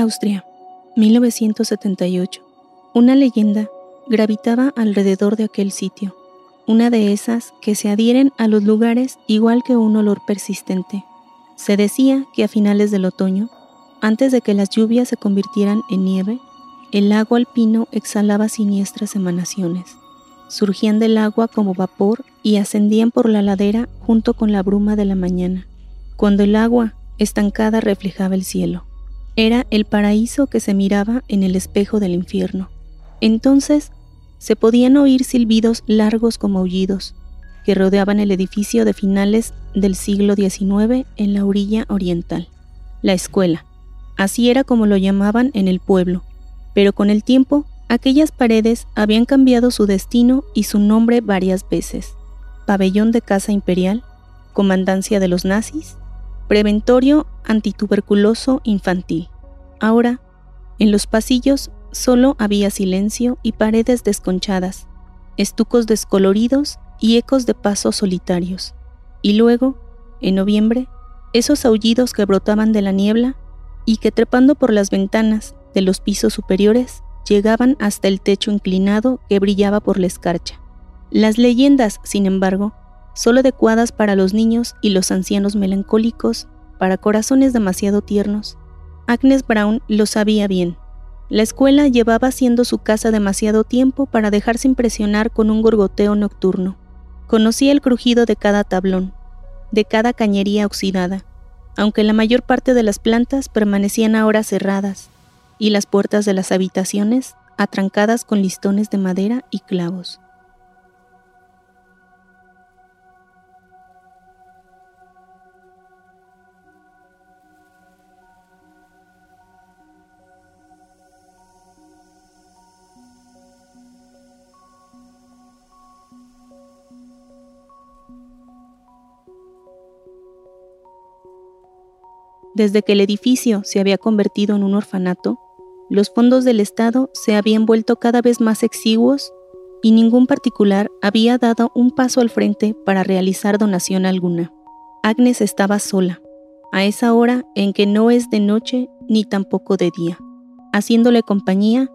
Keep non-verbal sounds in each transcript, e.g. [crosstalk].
Austria, 1978. Una leyenda gravitaba alrededor de aquel sitio, una de esas que se adhieren a los lugares igual que un olor persistente. Se decía que a finales del otoño, antes de que las lluvias se convirtieran en nieve, el lago alpino exhalaba siniestras emanaciones. Surgían del agua como vapor y ascendían por la ladera junto con la bruma de la mañana, cuando el agua, estancada, reflejaba el cielo. Era el paraíso que se miraba en el espejo del infierno. Entonces se podían oír silbidos largos como aullidos, que rodeaban el edificio de finales del siglo XIX en la orilla oriental. La escuela. Así era como lo llamaban en el pueblo, pero con el tiempo aquellas paredes habían cambiado su destino y su nombre varias veces. Pabellón de Casa Imperial, Comandancia de los Nazis, Preventorio antituberculoso infantil. Ahora, en los pasillos solo había silencio y paredes desconchadas, estucos descoloridos y ecos de pasos solitarios. Y luego, en noviembre, esos aullidos que brotaban de la niebla y que trepando por las ventanas de los pisos superiores llegaban hasta el techo inclinado que brillaba por la escarcha. Las leyendas, sin embargo, solo adecuadas para los niños y los ancianos melancólicos, para corazones demasiado tiernos. Agnes Brown lo sabía bien. La escuela llevaba siendo su casa demasiado tiempo para dejarse impresionar con un gorgoteo nocturno. Conocía el crujido de cada tablón, de cada cañería oxidada, aunque la mayor parte de las plantas permanecían ahora cerradas, y las puertas de las habitaciones atrancadas con listones de madera y clavos. Desde que el edificio se había convertido en un orfanato, los fondos del Estado se habían vuelto cada vez más exiguos y ningún particular había dado un paso al frente para realizar donación alguna. Agnes estaba sola, a esa hora en que no es de noche ni tampoco de día, haciéndole compañía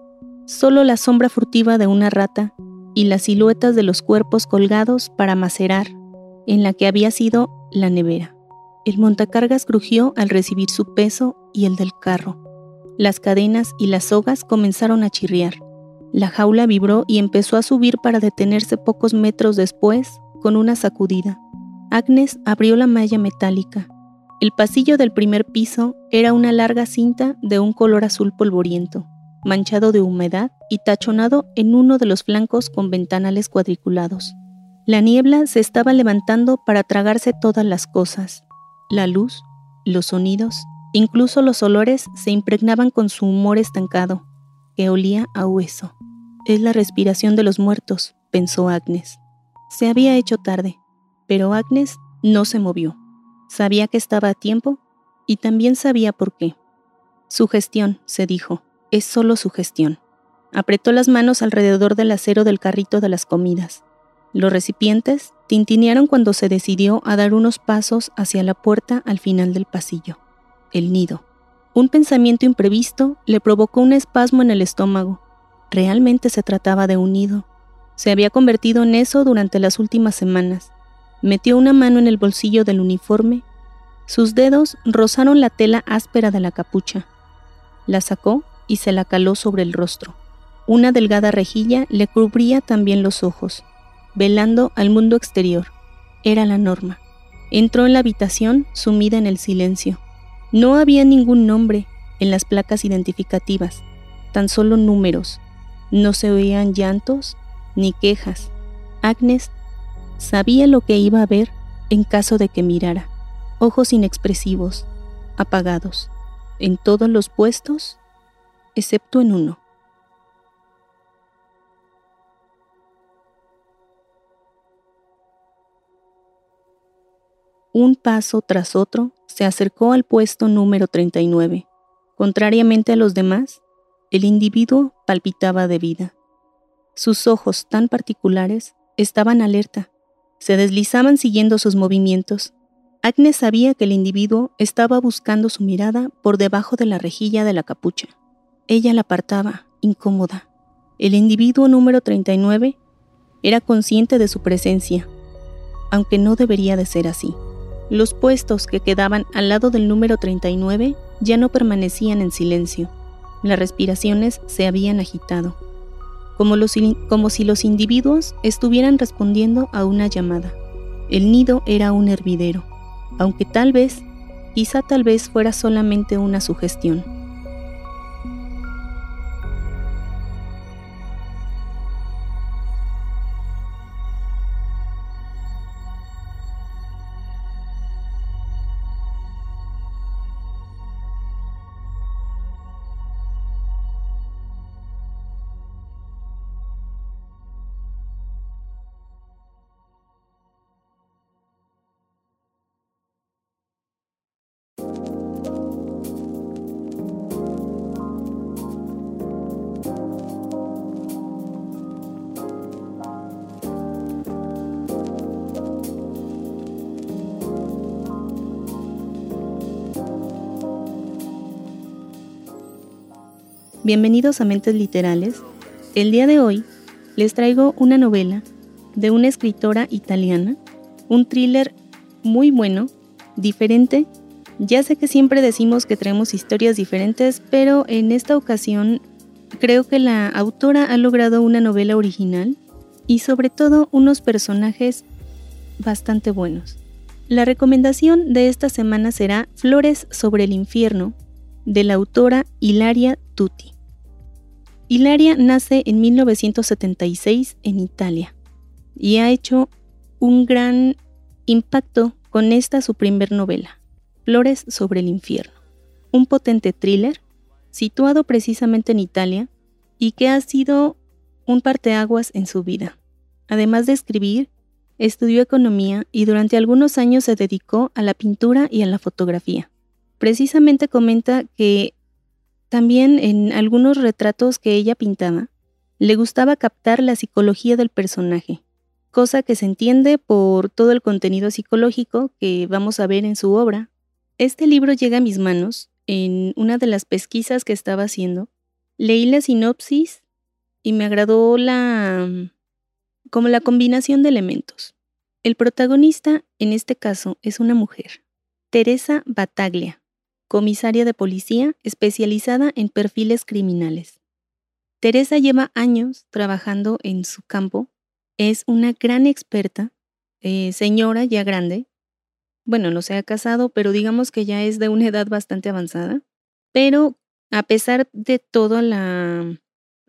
solo la sombra furtiva de una rata y las siluetas de los cuerpos colgados para macerar en la que había sido la nevera. El montacargas crujió al recibir su peso y el del carro. Las cadenas y las sogas comenzaron a chirriar. La jaula vibró y empezó a subir para detenerse pocos metros después con una sacudida. Agnes abrió la malla metálica. El pasillo del primer piso era una larga cinta de un color azul polvoriento, manchado de humedad y tachonado en uno de los flancos con ventanales cuadriculados. La niebla se estaba levantando para tragarse todas las cosas. La luz, los sonidos, incluso los olores se impregnaban con su humor estancado, que olía a hueso. Es la respiración de los muertos, pensó Agnes. Se había hecho tarde, pero Agnes no se movió. Sabía que estaba a tiempo y también sabía por qué. Su gestión, se dijo, es solo su gestión. Apretó las manos alrededor del acero del carrito de las comidas. Los recipientes tintinearon cuando se decidió a dar unos pasos hacia la puerta al final del pasillo. El nido. Un pensamiento imprevisto le provocó un espasmo en el estómago. Realmente se trataba de un nido. Se había convertido en eso durante las últimas semanas. Metió una mano en el bolsillo del uniforme. Sus dedos rozaron la tela áspera de la capucha. La sacó y se la caló sobre el rostro. Una delgada rejilla le cubría también los ojos velando al mundo exterior. Era la norma. Entró en la habitación sumida en el silencio. No había ningún nombre en las placas identificativas, tan solo números. No se oían llantos ni quejas. Agnes sabía lo que iba a ver en caso de que mirara. Ojos inexpresivos, apagados, en todos los puestos, excepto en uno. Un paso tras otro, se acercó al puesto número 39. Contrariamente a los demás, el individuo palpitaba de vida. Sus ojos tan particulares estaban alerta, se deslizaban siguiendo sus movimientos. Agnes sabía que el individuo estaba buscando su mirada por debajo de la rejilla de la capucha. Ella la apartaba, incómoda. El individuo número 39 era consciente de su presencia, aunque no debería de ser así. Los puestos que quedaban al lado del número 39 ya no permanecían en silencio. Las respiraciones se habían agitado, como, como si los individuos estuvieran respondiendo a una llamada. El nido era un hervidero, aunque tal vez, quizá tal vez fuera solamente una sugestión. Bienvenidos a Mentes Literales. El día de hoy les traigo una novela de una escritora italiana, un thriller muy bueno, diferente. Ya sé que siempre decimos que traemos historias diferentes, pero en esta ocasión creo que la autora ha logrado una novela original y sobre todo unos personajes bastante buenos. La recomendación de esta semana será Flores sobre el infierno, de la autora Hilaria Tutti. Hilaria nace en 1976 en Italia y ha hecho un gran impacto con esta su primer novela, Flores sobre el infierno, un potente thriller situado precisamente en Italia y que ha sido un parteaguas en su vida. Además de escribir, estudió economía y durante algunos años se dedicó a la pintura y a la fotografía. Precisamente comenta que también en algunos retratos que ella pintaba, le gustaba captar la psicología del personaje, cosa que se entiende por todo el contenido psicológico que vamos a ver en su obra. Este libro llega a mis manos en una de las pesquisas que estaba haciendo. Leí la sinopsis y me agradó la como la combinación de elementos. El protagonista en este caso es una mujer, Teresa Bataglia, comisaria de policía especializada en perfiles criminales. Teresa lleva años trabajando en su campo, es una gran experta, eh, señora ya grande, bueno, no se ha casado, pero digamos que ya es de una edad bastante avanzada, pero a pesar de toda la...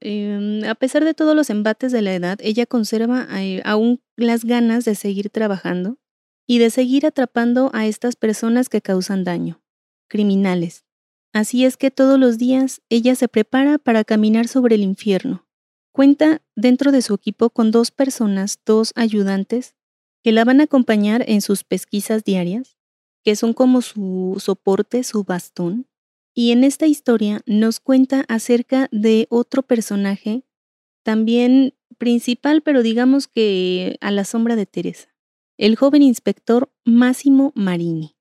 Em, a pesar de todos los embates de la edad, ella conserva eh, aún las ganas de seguir trabajando y de seguir atrapando a estas personas que causan daño criminales. Así es que todos los días ella se prepara para caminar sobre el infierno. Cuenta dentro de su equipo con dos personas, dos ayudantes, que la van a acompañar en sus pesquisas diarias, que son como su soporte, su bastón. Y en esta historia nos cuenta acerca de otro personaje, también principal, pero digamos que a la sombra de Teresa, el joven inspector Máximo Marini.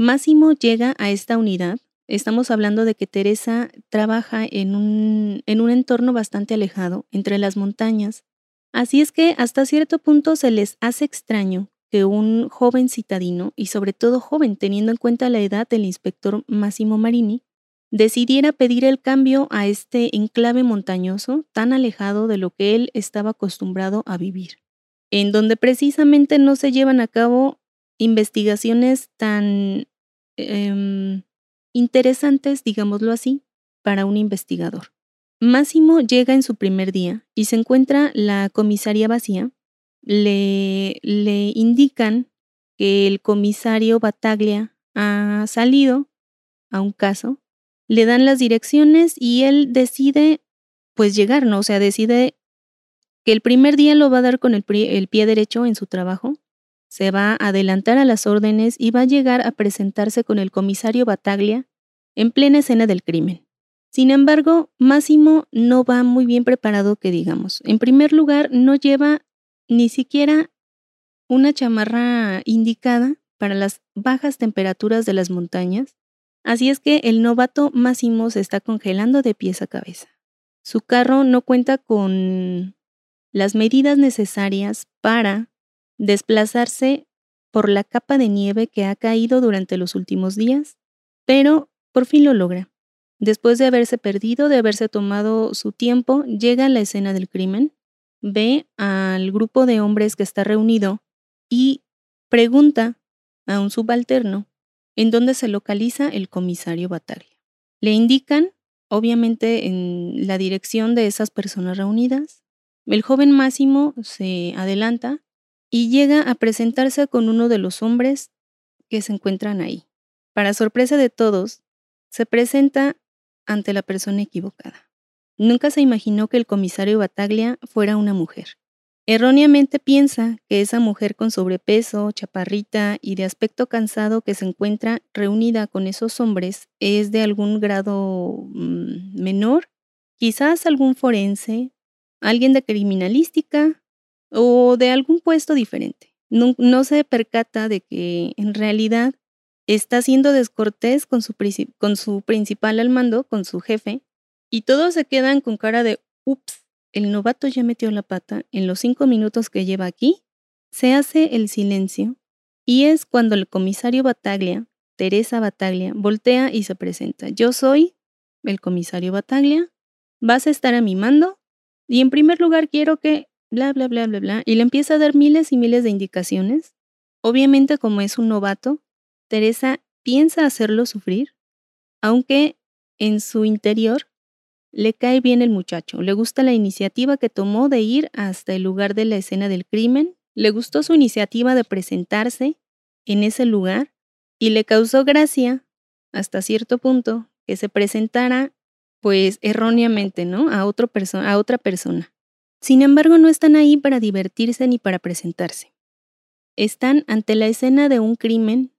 Máximo llega a esta unidad. Estamos hablando de que Teresa trabaja en un, en un entorno bastante alejado, entre las montañas. Así es que hasta cierto punto se les hace extraño que un joven citadino, y sobre todo joven teniendo en cuenta la edad del inspector Máximo Marini, decidiera pedir el cambio a este enclave montañoso tan alejado de lo que él estaba acostumbrado a vivir, en donde precisamente no se llevan a cabo investigaciones tan Em, interesantes, digámoslo así, para un investigador. Máximo llega en su primer día y se encuentra la comisaría vacía. Le, le indican que el comisario Bataglia ha salido a un caso, le dan las direcciones y él decide pues llegar, ¿no? O sea, decide que el primer día lo va a dar con el, el pie derecho en su trabajo se va a adelantar a las órdenes y va a llegar a presentarse con el comisario Bataglia en plena escena del crimen. Sin embargo, Máximo no va muy bien preparado que digamos. En primer lugar, no lleva ni siquiera una chamarra indicada para las bajas temperaturas de las montañas, así es que el novato Máximo se está congelando de pies a cabeza. Su carro no cuenta con las medidas necesarias para desplazarse por la capa de nieve que ha caído durante los últimos días, pero por fin lo logra. Después de haberse perdido, de haberse tomado su tiempo, llega a la escena del crimen, ve al grupo de hombres que está reunido y pregunta a un subalterno en dónde se localiza el comisario Bataglia. Le indican, obviamente, en la dirección de esas personas reunidas. El joven Máximo se adelanta y llega a presentarse con uno de los hombres que se encuentran ahí. Para sorpresa de todos, se presenta ante la persona equivocada. Nunca se imaginó que el comisario Bataglia fuera una mujer. Erróneamente piensa que esa mujer con sobrepeso, chaparrita y de aspecto cansado que se encuentra reunida con esos hombres es de algún grado mm, menor, quizás algún forense, alguien de criminalística o de algún puesto diferente. No, se percata de que en realidad está siendo descortés con su, con su principal al mando, con su jefe, y todos se quedan con cara de, ups, el novato ya metió la pata en los cinco minutos que lleva aquí, se hace el silencio, y es cuando el comisario Bataglia, Teresa Bataglia, voltea y se presenta. Yo soy el comisario Bataglia, vas a estar a mi mando, y en primer lugar quiero que bla, bla, bla, bla, bla, y le empieza a dar miles y miles de indicaciones. Obviamente, como es un novato, Teresa piensa hacerlo sufrir, aunque en su interior le cae bien el muchacho, le gusta la iniciativa que tomó de ir hasta el lugar de la escena del crimen, le gustó su iniciativa de presentarse en ese lugar y le causó gracia, hasta cierto punto, que se presentara, pues erróneamente, ¿no? A, otro a otra persona. Sin embargo, no están ahí para divertirse ni para presentarse. Están ante la escena de un crimen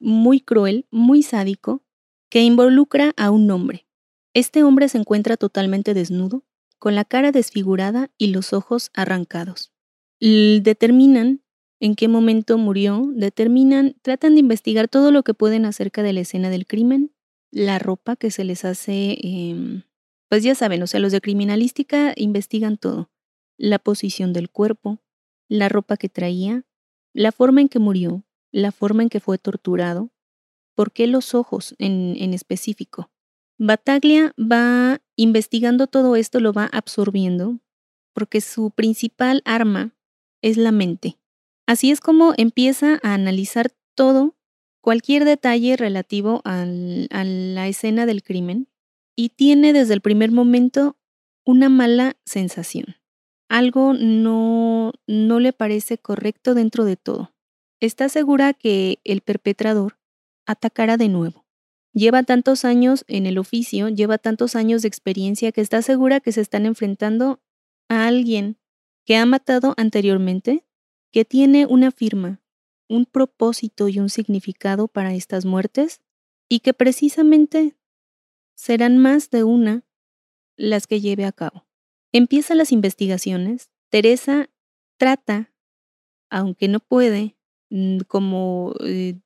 muy cruel, muy sádico, que involucra a un hombre. Este hombre se encuentra totalmente desnudo, con la cara desfigurada y los ojos arrancados. determinan en qué momento murió, determinan, tratan de investigar todo lo que pueden acerca de la escena del crimen, la ropa que se les hace, em, pues ya saben, o sea, los de criminalística investigan todo la posición del cuerpo, la ropa que traía, la forma en que murió, la forma en que fue torturado, por qué los ojos en, en específico. Bataglia va investigando todo esto, lo va absorbiendo, porque su principal arma es la mente. Así es como empieza a analizar todo, cualquier detalle relativo a la escena del crimen, y tiene desde el primer momento una mala sensación algo no, no le parece correcto dentro de todo. Está segura que el perpetrador atacará de nuevo. Lleva tantos años en el oficio, lleva tantos años de experiencia que está segura que se están enfrentando a alguien que ha matado anteriormente, que tiene una firma, un propósito y un significado para estas muertes, y que precisamente serán más de una las que lleve a cabo. Empieza las investigaciones. Teresa trata, aunque no puede, mm, como, eh,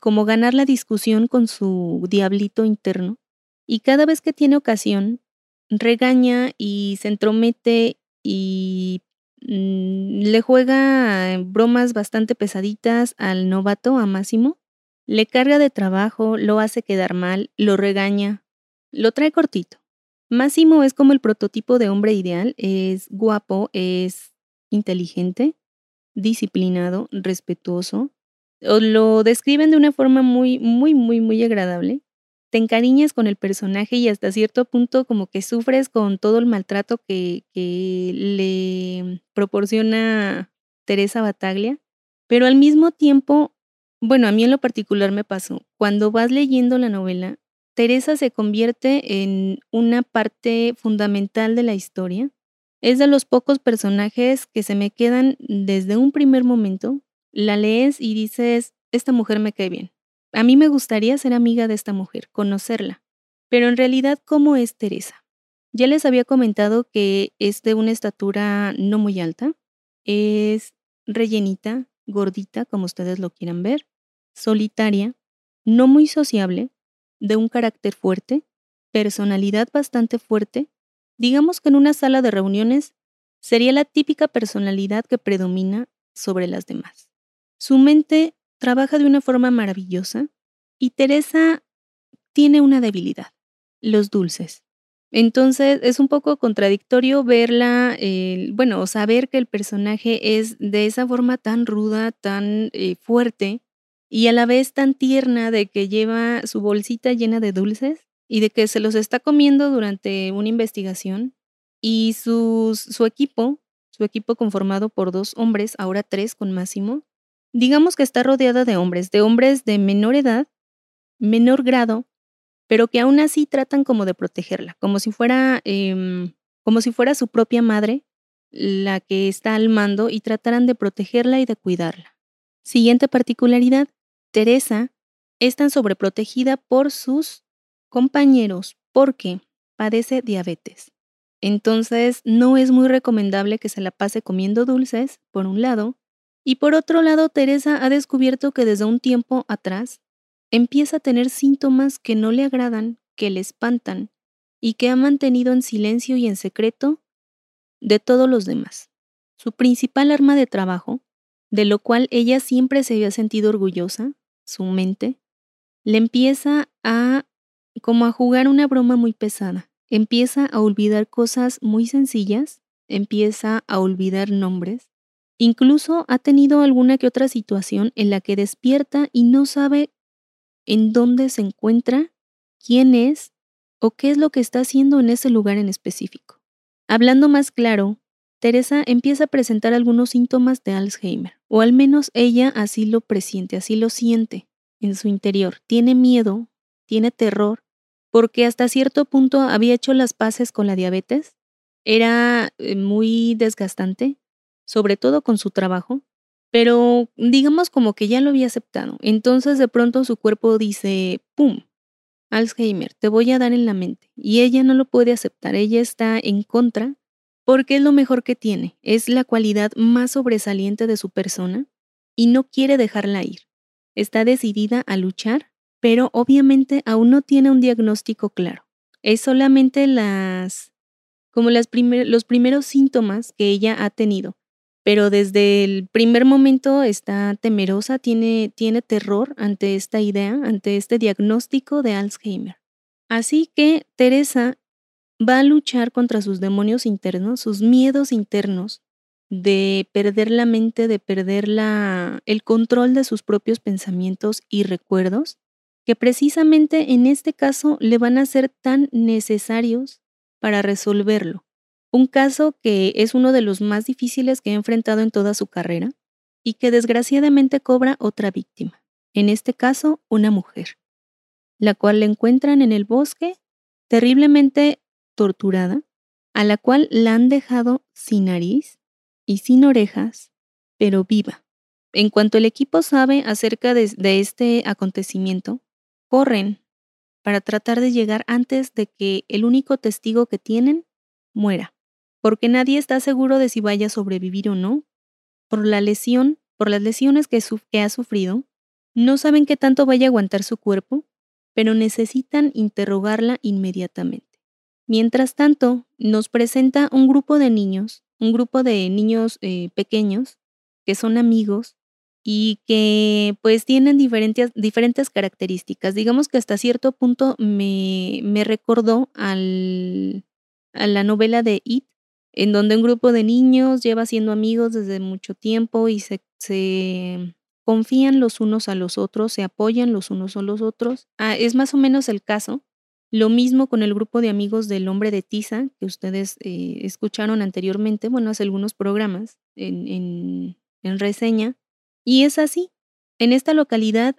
como ganar la discusión con su diablito interno. Y cada vez que tiene ocasión, regaña y se entromete y mm, le juega bromas bastante pesaditas al novato, a Máximo. Le carga de trabajo, lo hace quedar mal, lo regaña, lo trae cortito. Máximo es como el prototipo de hombre ideal, es guapo, es inteligente, disciplinado, respetuoso. lo describen de una forma muy, muy, muy, muy agradable. Te encariñas con el personaje y hasta cierto punto como que sufres con todo el maltrato que, le proporciona Teresa Bataglia. Pero al mismo tiempo, bueno, a mí en lo particular me pasó, cuando vas leyendo la novela, Teresa se convierte en una parte fundamental de la historia. Es de los pocos personajes que se me quedan desde un primer momento. La lees y dices, esta mujer me cae bien. A mí me gustaría ser amiga de esta mujer, conocerla. Pero en realidad, ¿cómo es Teresa? Ya les había comentado que es de una estatura no muy alta. Es rellenita, gordita, como ustedes lo quieran ver. solitaria, no muy sociable, de un carácter fuerte, personalidad bastante fuerte, digamos que en una sala de reuniones sería la típica personalidad que predomina sobre las demás. Su mente trabaja de una forma maravillosa y Teresa tiene una debilidad, los dulces. Entonces es un poco contradictorio verla, bueno, saber que el personaje es de esa forma tan ruda, tan eh, fuerte y a la vez tan tierna de que lleva su bolsita llena de dulces y de que se los está comiendo durante una investigación y su equipo, su equipo conformado por dos hombres, ahora tres con Máximo, digamos que está rodeada de hombres, de hombres de menor edad, menor grado, pero que aún así tratan como de protegerla, como si fuera, em, como si fuera su propia madre la que está al mando y trataran de protegerla y de cuidarla. Siguiente particularidad, Teresa es tan sobreprotegida por sus compañeros porque padece diabetes. Entonces no es muy recomendable que se la pase comiendo dulces, por un lado, y por otro lado Teresa ha descubierto que desde un tiempo atrás empieza a tener síntomas que no le agradan, que le espantan y que ha mantenido en silencio y en secreto de todos los demás. Su principal arma de trabajo, de lo cual ella siempre se había sentido orgullosa, su mente, le empieza a como a jugar una broma muy pesada. Empieza a olvidar cosas muy sencillas, empieza a olvidar nombres. Incluso ha tenido alguna que otra situación en la que despierta y no sabe en dónde se encuentra, quién es o qué es lo que está haciendo en ese lugar en específico. Hablando más claro, Teresa empieza a presentar algunos síntomas de Alzheimer, o al menos ella así lo presiente, así lo siente en su interior. Tiene miedo, tiene terror, porque hasta cierto punto había hecho las paces con la diabetes. Era eh, muy desgastante, sobre todo con su trabajo, pero digamos como que ya lo había aceptado. Entonces de pronto su cuerpo dice, ¡pum! Alzheimer, te voy a dar en la mente. Y ella no lo puede aceptar, ella está en contra porque es lo mejor que tiene, es la cualidad más sobresaliente de su persona y no quiere dejarla ir. Está decidida a luchar, pero obviamente aún no tiene un diagnóstico claro. Es solamente las como los primeros síntomas que ella ha tenido pero desde el primer momento está temerosa, tiene terror ante esta idea, ante este diagnóstico de Alzheimer. Así que Teresa va a luchar contra sus demonios internos, sus miedos internos de perder la mente, de perder la, el control de sus propios pensamientos y recuerdos, que precisamente en este caso le van a ser tan necesarios para resolverlo. Un caso que es uno de los más difíciles que ha enfrentado en toda su carrera y que desgraciadamente cobra otra víctima, en este caso una mujer, la cual la encuentran en el bosque terriblemente torturada, a la cual la han dejado sin nariz y sin orejas, pero viva. En cuanto el equipo sabe acerca de, este acontecimiento, corren para tratar de llegar antes de que el único testigo que tienen muera porque nadie está seguro de si vaya a sobrevivir o no. Por la lesión, por las lesiones que, ha sufrido, no saben qué tanto vaya a aguantar su cuerpo, pero necesitan interrogarla inmediatamente. Mientras tanto, nos presenta un grupo de niños, un grupo de niños eh, pequeños, que son amigos y que pues tienen diferentes, características. Digamos que hasta cierto punto me, me recordó al, a la novela de It, en donde un grupo de niños lleva siendo amigos desde mucho tiempo y se, confían los unos a los otros, se apoyan los unos a los otros. Ah, es más o menos el caso. Lo mismo con el grupo de amigos del hombre de Tiza, que ustedes eh, escucharon anteriormente, bueno, hace algunos programas en, en reseña. Y es así. En esta localidad,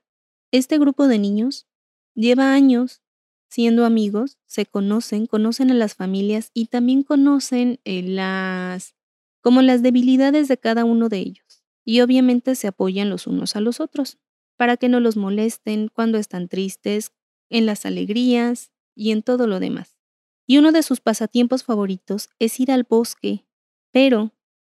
este grupo de niños lleva años siendo amigos, se conocen, conocen a las familias y también conocen eh, las como las debilidades de cada uno de ellos. Y obviamente se apoyan los unos a los otros, para que no los molesten cuando están tristes, en las alegrías y en todo lo demás. Y uno de sus pasatiempos favoritos es ir al bosque, pero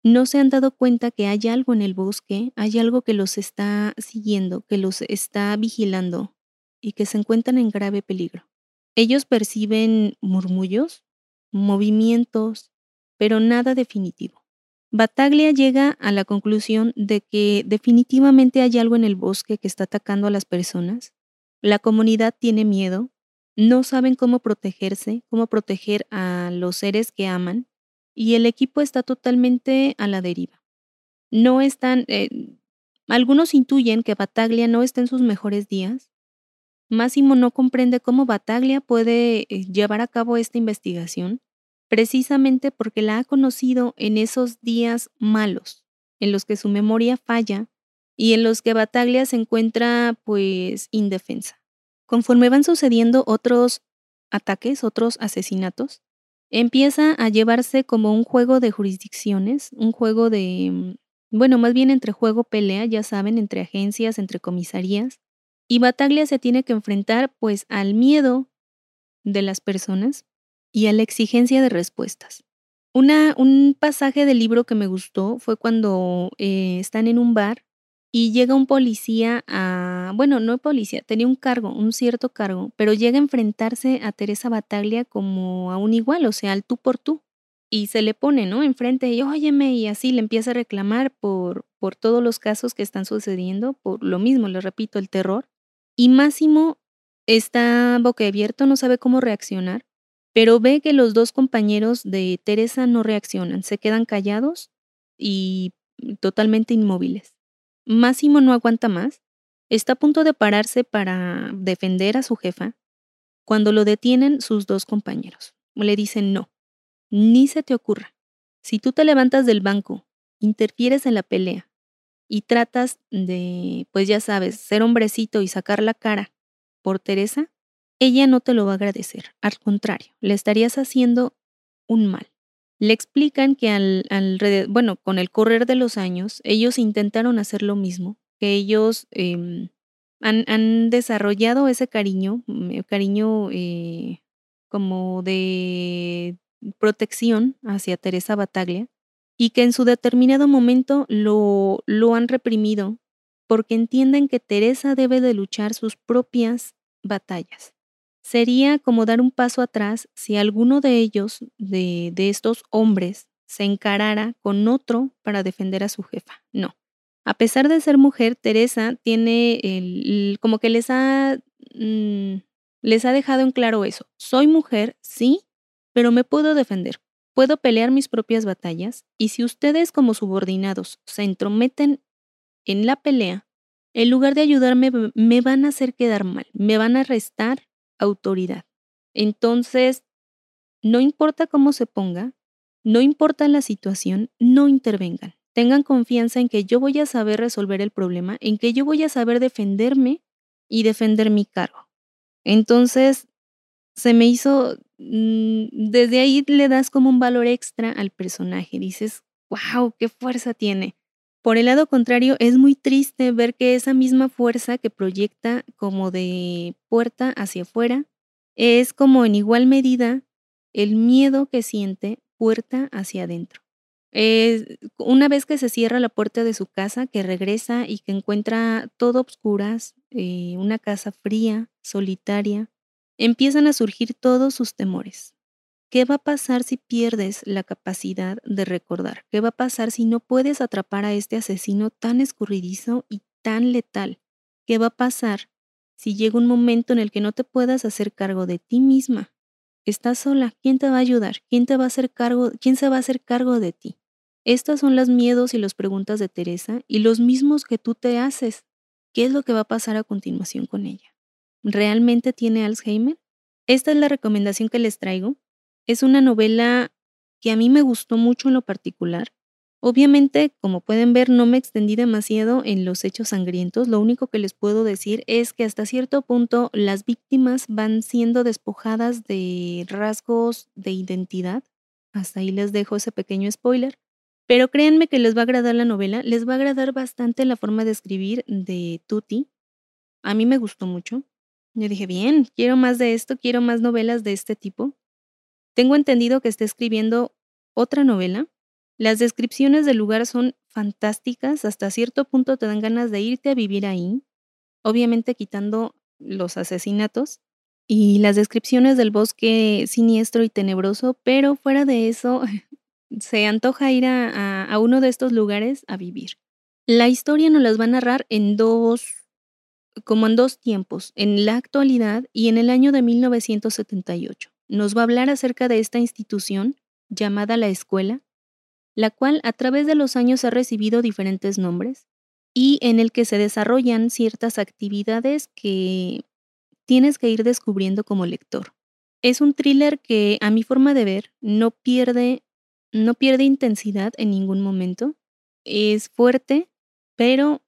no se han dado cuenta que hay algo en el bosque, hay algo que los está siguiendo, que los está vigilando y que se encuentran en grave peligro. Ellos perciben murmullos, movimientos, pero nada definitivo. Bataglia llega a la conclusión de que definitivamente hay algo en el bosque que está atacando a las personas. La comunidad tiene miedo, no saben cómo protegerse, cómo proteger a los seres que aman, y el equipo está totalmente a la deriva. No están, eh, algunos intuyen que Bataglia no está en sus mejores días. Máximo no comprende cómo Bataglia puede eh, llevar a cabo esta investigación, precisamente porque la ha conocido en esos días malos, en los que su memoria falla y en los que Bataglia se encuentra pues indefensa. Conforme van sucediendo otros ataques, otros asesinatos, empieza a llevarse como un juego de jurisdicciones, un juego de, mm, bueno, más bien entre juego pelea, ya saben, entre agencias, entre comisarías, y Bataglia se tiene que enfrentar pues al miedo de las personas y a la exigencia de respuestas. Una, un pasaje del libro que me gustó fue cuando eh, están en un bar y llega un policía a, bueno, no policía, tenía un cargo, un cierto cargo, pero llega a enfrentarse a Teresa Bataglia como a un igual, o sea, al tú por tú. Y se le pone, ¿no? Enfrente y óyeme, y así le empieza a reclamar por, por todos los casos que están sucediendo, por lo mismo, le repito, el terror. Y Máximo está boquiabierto, no sabe cómo reaccionar, pero ve que los dos compañeros de Teresa no reaccionan, se quedan callados y totalmente inmóviles. Máximo no aguanta más, está a punto de pararse para defender a su jefa, cuando lo detienen sus dos compañeros. Le dicen no, ni se te ocurra. Si tú te levantas del banco, interfieres en la pelea y tratas de, pues ya sabes, ser hombrecito y sacar la cara por Teresa, ella no te lo va a agradecer. Al contrario, le estarías haciendo un mal. Le explican que al, bueno, con el correr de los años, ellos intentaron hacer lo mismo, que ellos em, han, desarrollado ese cariño, mm, cariño eh, como de protección hacia Teresa Bataglia, y que en su determinado momento lo, lo han reprimido porque entienden que Teresa debe de luchar sus propias batallas. Sería como dar un paso atrás si alguno de ellos, de, estos hombres, se encarara con otro para defender a su jefa. No. A pesar de ser mujer, Teresa tiene como que les ha, mm, les ha dejado en claro eso. Soy mujer, sí, pero me puedo defender. Puedo pelear mis propias batallas y si ustedes como subordinados se entrometen en la pelea, en lugar de ayudarme, me van a hacer quedar mal, me van a restar autoridad. Entonces, no importa cómo se ponga, no importa la situación, no intervengan. Tengan confianza en que yo voy a saber resolver el problema, en que yo voy a saber defenderme y defender mi cargo. Entonces, se me hizo, mm, desde ahí le das como un valor extra al personaje. Dices, wow, qué fuerza tiene. Por el lado contrario, es muy triste ver que esa misma fuerza que proyecta como de puerta hacia afuera es como en igual medida el miedo que siente puerta hacia adentro. una vez que se cierra la puerta de su casa, que regresa y que encuentra todo obscuras, eh, una casa fría, solitaria, empiezan a surgir todos sus temores. ¿Qué va a pasar si pierdes la capacidad de recordar? ¿Qué va a pasar si no puedes atrapar a este asesino tan escurridizo y tan letal? ¿Qué va a pasar si llega un momento en el que no te puedas hacer cargo de ti misma? Estás sola, ¿quién te va a ayudar? ¿Quién te va a hacer cargo? ¿Quién se va a hacer cargo de ti? Estas son las miedos y las preguntas de Teresa y los mismos que tú te haces. ¿Qué es lo que va a pasar a continuación con ella? ¿Realmente tiene Alzheimer? Esta es la recomendación que les traigo. Es una novela que a mí me gustó mucho en lo particular. Obviamente, como pueden ver, no me extendí demasiado en los hechos sangrientos. Lo único que les puedo decir es que hasta cierto punto las víctimas van siendo despojadas de rasgos de identidad. Hasta ahí les dejo ese pequeño spoiler. Pero créanme que les va a agradar la novela, les va a agradar bastante la forma de escribir de Tuti. A mí me gustó mucho. Yo dije, bien, quiero más de esto, quiero más novelas de este tipo. Tengo entendido que está escribiendo otra novela. Las descripciones del lugar son fantásticas, hasta cierto punto te dan ganas de irte a vivir ahí, obviamente quitando los asesinatos y las descripciones del bosque siniestro y tenebroso, pero fuera de eso [laughs] se antoja ir a, a uno de estos lugares a vivir. La historia nos las va a narrar en dos, como en dos tiempos, en la actualidad y en el año de 1978. Nos va a hablar acerca de esta institución llamada la escuela, la cual a través de los años ha recibido diferentes nombres y en el que se desarrollan ciertas actividades que tienes que ir descubriendo como lector. Es un thriller que a mi forma de ver no pierde no pierde intensidad en ningún momento. Es fuerte, pero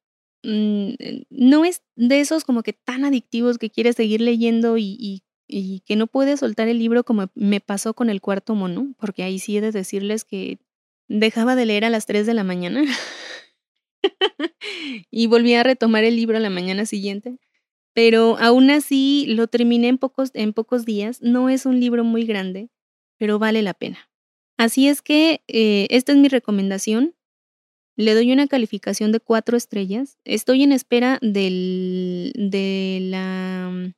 mm, no es de esos como que tan adictivos que quieres seguir leyendo y, y que no puedes soltar el libro como me pasó con el cuarto mono, porque ahí sí he de decirles que dejaba de leer a las 3 de la mañana [laughs] y volví a retomar el libro a la mañana siguiente. Pero aún así lo terminé en pocos, en pocos días. No es un libro muy grande, pero vale la pena. Así es que eh, esta es mi recomendación. Le doy una calificación de cuatro estrellas. Estoy en espera del, de la,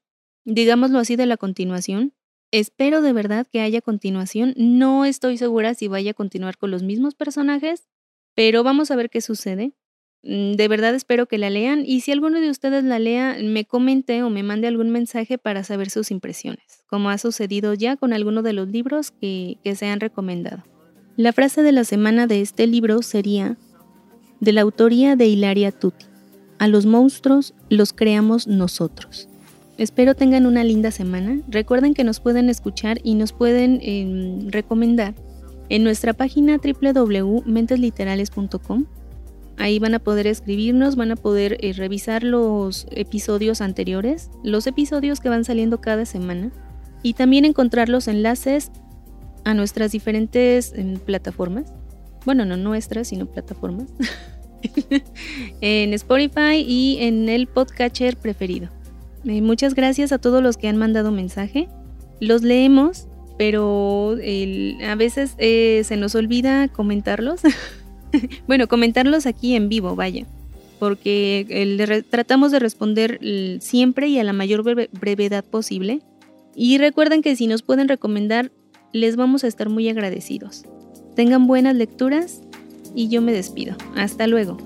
digámoslo así, de la continuación. Espero de verdad que haya continuación. No estoy segura si vaya a continuar con los mismos personajes, pero vamos a ver qué sucede. Mm, de verdad espero que la lean y si alguno de ustedes la lea, me comente o me mande algún mensaje para saber sus impresiones, como ha sucedido ya con alguno de los libros que, que se han recomendado. La frase de la semana de este libro sería de la autoría de Hilaria Tutti. A los monstruos los creamos nosotros. Espero tengan una linda semana. Recuerden que nos pueden escuchar y nos pueden em, recomendar en nuestra página www.mentesliterales.com. Ahí van a poder escribirnos, van a poder eh, revisar los episodios anteriores, los episodios que van saliendo cada semana y también encontrar los enlaces a nuestras diferentes em, plataformas. Bueno, no nuestras, sino plataformas. [laughs] en Spotify y en el podcatcher preferido. Muchas gracias a todos los que han mandado mensaje. Los leemos, pero a veces eh, se nos olvida comentarlos. [laughs] bueno, comentarlos aquí en vivo, vaya. Porque tratamos de responder siempre y a la mayor brevedad posible. Y recuerden que si nos pueden recomendar, les vamos a estar muy agradecidos. Tengan buenas lecturas y yo me despido. Hasta luego.